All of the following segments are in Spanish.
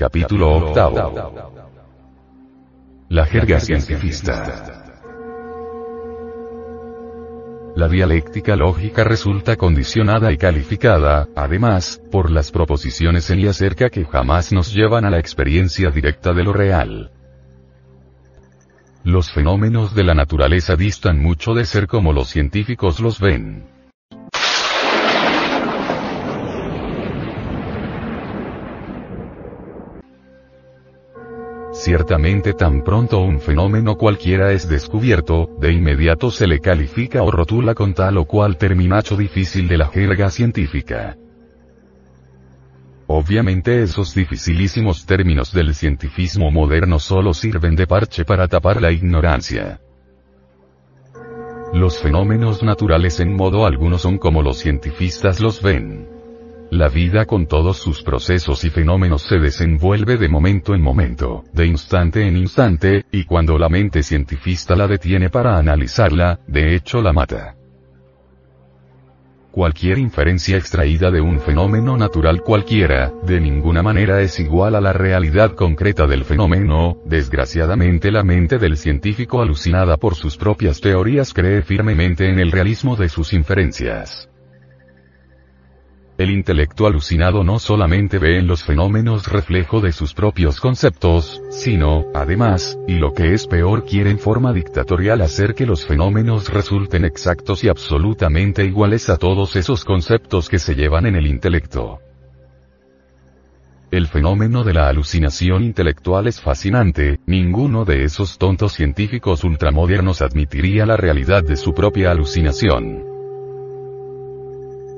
Capítulo octavo. La jerga cientifista. La dialéctica lógica resulta condicionada y calificada, además, por las proposiciones en y acerca que jamás nos llevan a la experiencia directa de lo real. Los fenómenos de la naturaleza distan mucho de ser como los científicos los ven. Ciertamente tan pronto un fenómeno cualquiera es descubierto, de inmediato se le califica o rotula con tal o cual terminacho difícil de la jerga científica. Obviamente esos dificilísimos términos del cientifismo moderno solo sirven de parche para tapar la ignorancia. Los fenómenos naturales en modo alguno son como los cientifistas los ven. La vida con todos sus procesos y fenómenos se desenvuelve de momento en momento, de instante en instante, y cuando la mente cientifista la detiene para analizarla, de hecho la mata. Cualquier inferencia extraída de un fenómeno natural cualquiera, de ninguna manera es igual a la realidad concreta del fenómeno, desgraciadamente la mente del científico alucinada por sus propias teorías cree firmemente en el realismo de sus inferencias. El intelecto alucinado no solamente ve en los fenómenos reflejo de sus propios conceptos, sino, además, y lo que es peor quiere en forma dictatorial hacer que los fenómenos resulten exactos y absolutamente iguales a todos esos conceptos que se llevan en el intelecto. El fenómeno de la alucinación intelectual es fascinante, ninguno de esos tontos científicos ultramodernos admitiría la realidad de su propia alucinación.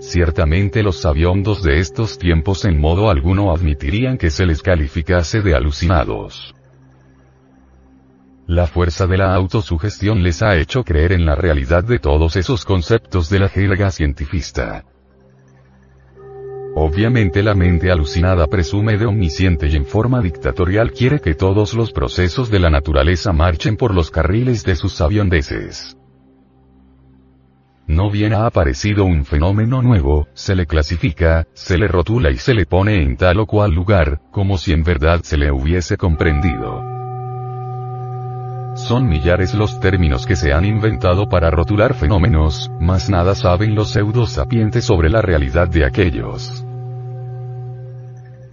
Ciertamente los sabiondos de estos tiempos en modo alguno admitirían que se les calificase de alucinados. La fuerza de la autosugestión les ha hecho creer en la realidad de todos esos conceptos de la jerga cientifista. Obviamente la mente alucinada presume de omnisciente y en forma dictatorial quiere que todos los procesos de la naturaleza marchen por los carriles de sus sabiondeces. No bien ha aparecido un fenómeno nuevo, se le clasifica, se le rotula y se le pone en tal o cual lugar, como si en verdad se le hubiese comprendido. Son millares los términos que se han inventado para rotular fenómenos, mas nada saben los pseudo sapientes sobre la realidad de aquellos.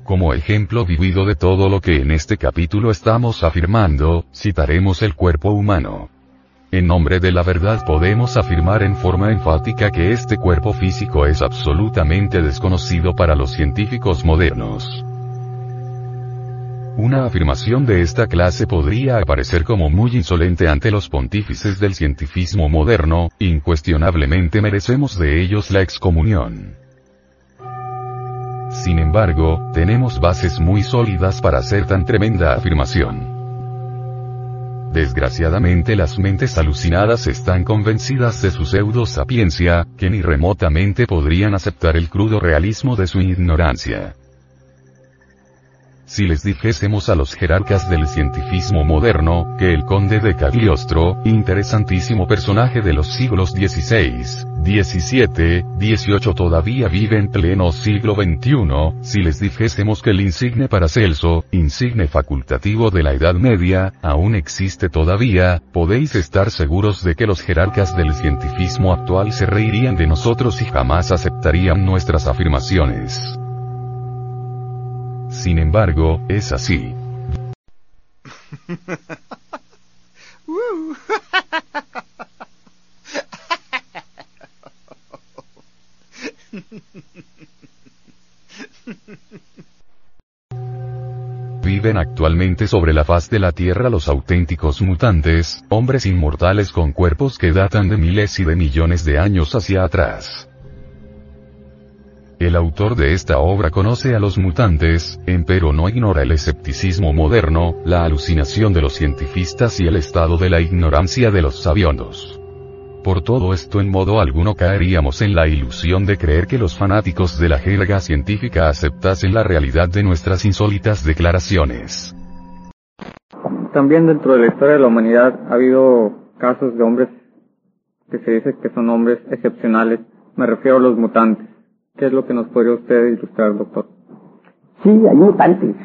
Como ejemplo vivido de todo lo que en este capítulo estamos afirmando, citaremos el cuerpo humano. En nombre de la verdad podemos afirmar en forma enfática que este cuerpo físico es absolutamente desconocido para los científicos modernos. Una afirmación de esta clase podría aparecer como muy insolente ante los pontífices del cientifismo moderno, incuestionablemente merecemos de ellos la excomunión. Sin embargo, tenemos bases muy sólidas para hacer tan tremenda afirmación. Desgraciadamente las mentes alucinadas están convencidas de su pseudo sapiencia, que ni remotamente podrían aceptar el crudo realismo de su ignorancia. Si les dijésemos a los jerarcas del cientifismo moderno, que el conde de Cagliostro, interesantísimo personaje de los siglos XVI, XVII, XVIII todavía vive en pleno siglo XXI, si les dijésemos que el insigne Paracelso, insigne facultativo de la Edad Media, aún existe todavía, podéis estar seguros de que los jerarcas del cientifismo actual se reirían de nosotros y jamás aceptarían nuestras afirmaciones. Sin embargo, es así. Viven actualmente sobre la faz de la Tierra los auténticos mutantes, hombres inmortales con cuerpos que datan de miles y de millones de años hacia atrás. El autor de esta obra conoce a los mutantes, empero no ignora el escepticismo moderno, la alucinación de los cientifistas y el estado de la ignorancia de los sabiondos. Por todo esto en modo alguno caeríamos en la ilusión de creer que los fanáticos de la jerga científica aceptasen la realidad de nuestras insólitas declaraciones. También dentro de la historia de la humanidad ha habido casos de hombres que se dice que son hombres excepcionales. Me refiero a los mutantes. ¿Qué es lo que nos podría usted ilustrar, doctor? Sí, hay mutantes.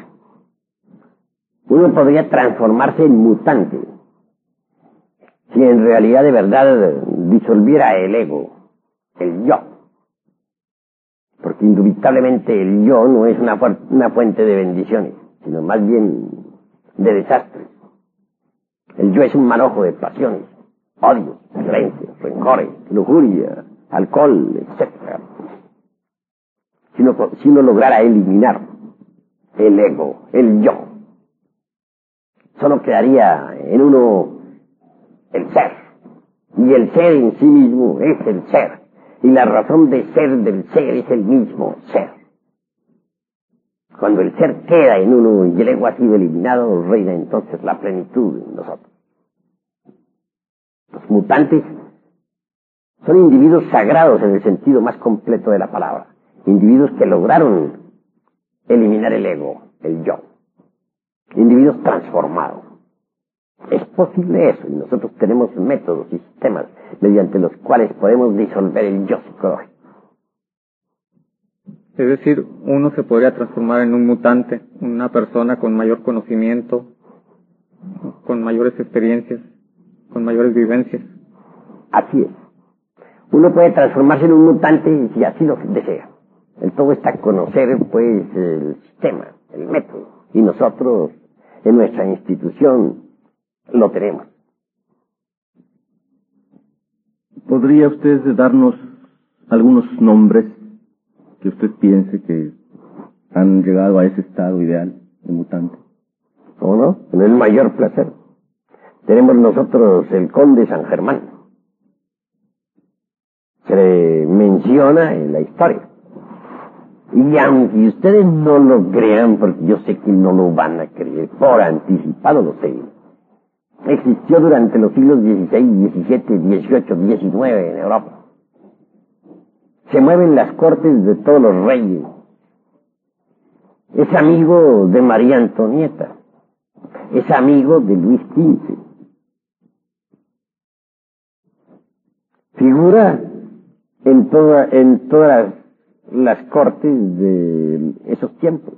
Uno podría transformarse en mutante si en realidad de verdad disolviera el ego, el yo. Porque indubitablemente el yo no es una, una fuente de bendiciones, sino más bien de desastres. El yo es un manojo de pasiones, odio, violencia, rencores, lujuria, alcohol, etc. Si uno, lograra eliminar el ego, el yo, solo quedaría en uno el ser. Y el ser en sí mismo es el ser. Y la razón de ser del ser es el mismo ser. Cuando el ser queda en uno y el ego ha sido eliminado, reina entonces la plenitud en nosotros. Los mutantes son individuos sagrados en el sentido más completo de la palabra. Individuos que lograron eliminar el ego, el yo. Individuos transformados. Es posible eso, y nosotros tenemos métodos y sistemas mediante los cuales podemos disolver el yo psicológico. Es decir, uno se podría transformar en un mutante, una persona con mayor conocimiento, con mayores experiencias, con mayores vivencias. Así es. Uno puede transformarse en un mutante si así lo desea. El todo está conocer, pues, el sistema, el método. Y nosotros, en nuestra institución, lo tenemos. ¿Podría usted darnos algunos nombres que usted piense que han llegado a ese estado ideal de mutante? ¿Cómo no? Con el mayor placer. Tenemos nosotros el conde San Germán. Se le menciona en la historia. Y aunque ustedes no lo crean, porque yo sé que no lo van a creer, por anticipado lo sé, existió durante los siglos XVI, XVII, XVIII, XIX en Europa. Se mueven las cortes de todos los reyes. Es amigo de María Antonieta. Es amigo de Luis XV. Figura en, toda, en todas cortes de esos tiempos.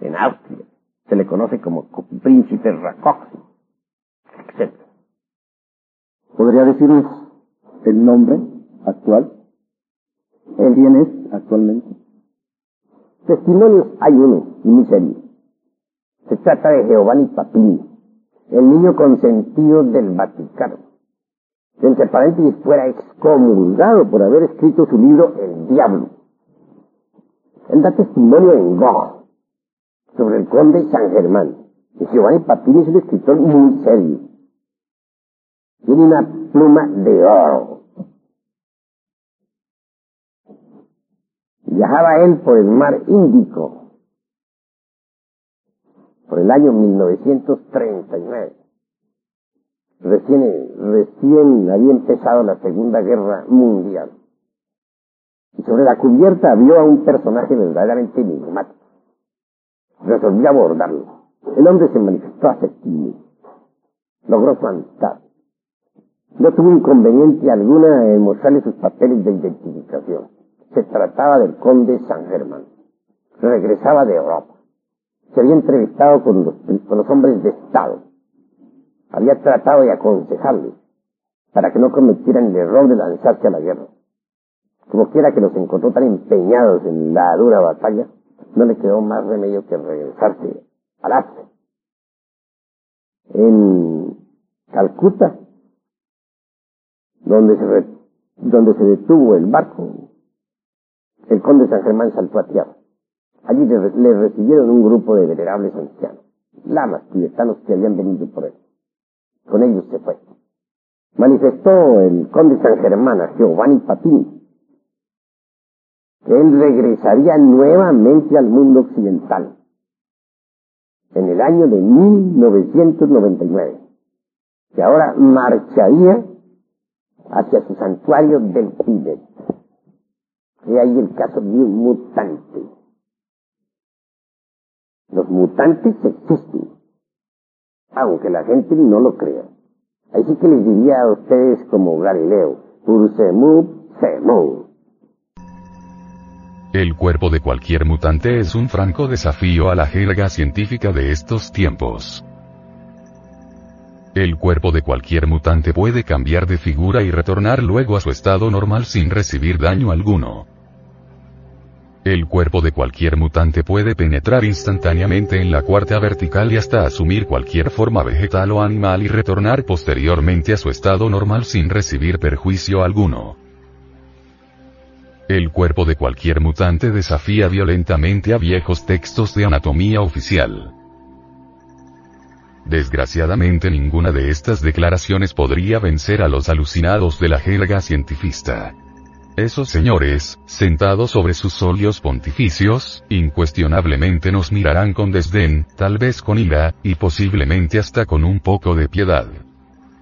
En Austria se le conoce como príncipe Rakoczy ¿Podría decirnos el nombre actual? ¿Quién es actualmente? Testimonios hay uno, y muy serio. Se trata de Giovanni Papini, el niño consentido del Vaticano. Entre paréntesis, fuera excomulgado por haber escrito su libro El Diablo. Él da testimonio en Gog sobre el conde San Germán. Y Giovanni Papini es un escritor muy serio tiene una pluma de oro. Viajaba él por el mar Índico por el año 1939. Recién, recién había empezado la Segunda Guerra Mundial. Y sobre la cubierta vio a un personaje verdaderamente enigmático. Resolvió abordarlo. El hombre se manifestó aceptivo. Logró fantasma. No tuvo inconveniente alguna en mostrarle sus papeles de identificación. Se trataba del conde San Germán. Regresaba de Europa. Se había entrevistado con los, con los hombres de Estado. Había tratado de aconsejarles para que no cometieran el error de lanzarse a la guerra. Como quiera que los encontró tan empeñados en la dura batalla, no le quedó más remedio que regresarse al Asia. En Calcuta donde se, donde se detuvo el barco, el conde San Germán saltó a tierra. Allí le, recibieron un grupo de venerables ancianos, lamas tibetanos que habían venido por él. Con ellos se fue. Manifestó el conde San Germán a Giovanni Papini él regresaría nuevamente al mundo occidental en el año de 1999, que ahora marcharía hacia su santuario del Tíbet. He ahí el caso de un mutante. Los mutantes existen, aunque la gente no lo crea. Así que les diría a ustedes como Galileo, Ursemub Semum. El cuerpo de cualquier mutante es un franco desafío a la jerga científica de estos tiempos. El cuerpo de cualquier mutante puede cambiar de figura y retornar luego a su estado normal sin recibir daño alguno. El cuerpo de cualquier mutante puede penetrar instantáneamente en la cuarta vertical y hasta asumir cualquier forma vegetal o animal y retornar posteriormente a su estado normal sin recibir perjuicio alguno. El cuerpo de cualquier mutante desafía violentamente a viejos textos de anatomía oficial. Desgraciadamente ninguna de estas declaraciones podría vencer a los alucinados de la jerga cientifista. Esos señores, sentados sobre sus óleos pontificios, incuestionablemente nos mirarán con desdén, tal vez con ira, y posiblemente hasta con un poco de piedad.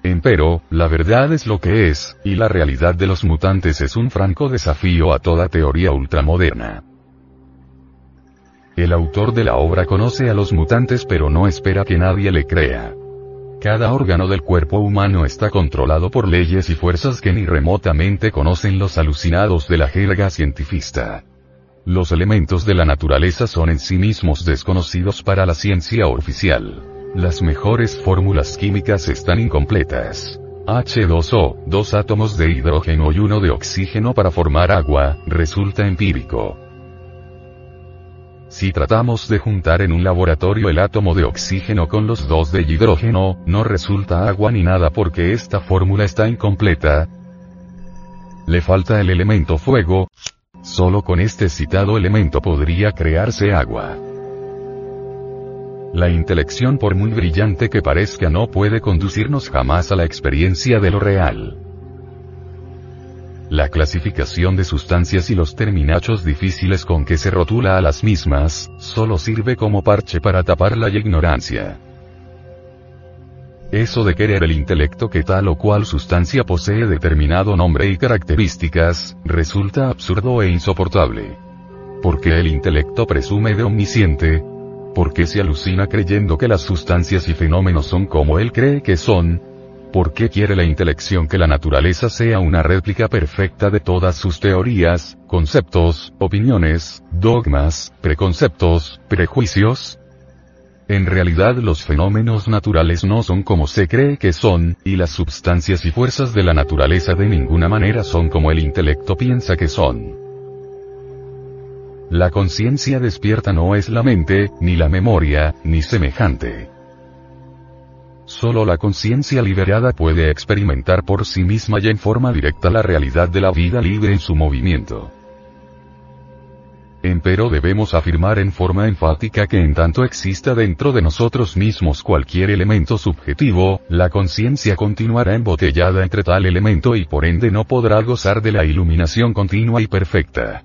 Empero, la verdad es lo que es, y la realidad de los mutantes es un franco desafío a toda teoría ultramoderna. El autor de la obra conoce a los mutantes pero no espera que nadie le crea. Cada órgano del cuerpo humano está controlado por leyes y fuerzas que ni remotamente conocen los alucinados de la jerga cientifista. Los elementos de la naturaleza son en sí mismos desconocidos para la ciencia oficial. Las mejores fórmulas químicas están incompletas. H2O, dos átomos de hidrógeno y uno de oxígeno para formar agua, resulta empírico. Si tratamos de juntar en un laboratorio el átomo de oxígeno con los dos de hidrógeno, no resulta agua ni nada porque esta fórmula está incompleta. Le falta el elemento fuego. Solo con este citado elemento podría crearse agua. La intelección por muy brillante que parezca no puede conducirnos jamás a la experiencia de lo real. La clasificación de sustancias y los terminachos difíciles con que se rotula a las mismas, solo sirve como parche para tapar la ignorancia. Eso de querer el intelecto que tal o cual sustancia posee determinado nombre y características, resulta absurdo e insoportable. Porque el intelecto presume de omnisciente, ¿Por qué se alucina creyendo que las sustancias y fenómenos son como él cree que son? ¿Por qué quiere la intelección que la naturaleza sea una réplica perfecta de todas sus teorías, conceptos, opiniones, dogmas, preconceptos, prejuicios? En realidad los fenómenos naturales no son como se cree que son, y las sustancias y fuerzas de la naturaleza de ninguna manera son como el intelecto piensa que son. La conciencia despierta no es la mente, ni la memoria, ni semejante. Solo la conciencia liberada puede experimentar por sí misma y en forma directa la realidad de la vida libre en su movimiento. Empero debemos afirmar en forma enfática que en tanto exista dentro de nosotros mismos cualquier elemento subjetivo, la conciencia continuará embotellada entre tal elemento y por ende no podrá gozar de la iluminación continua y perfecta.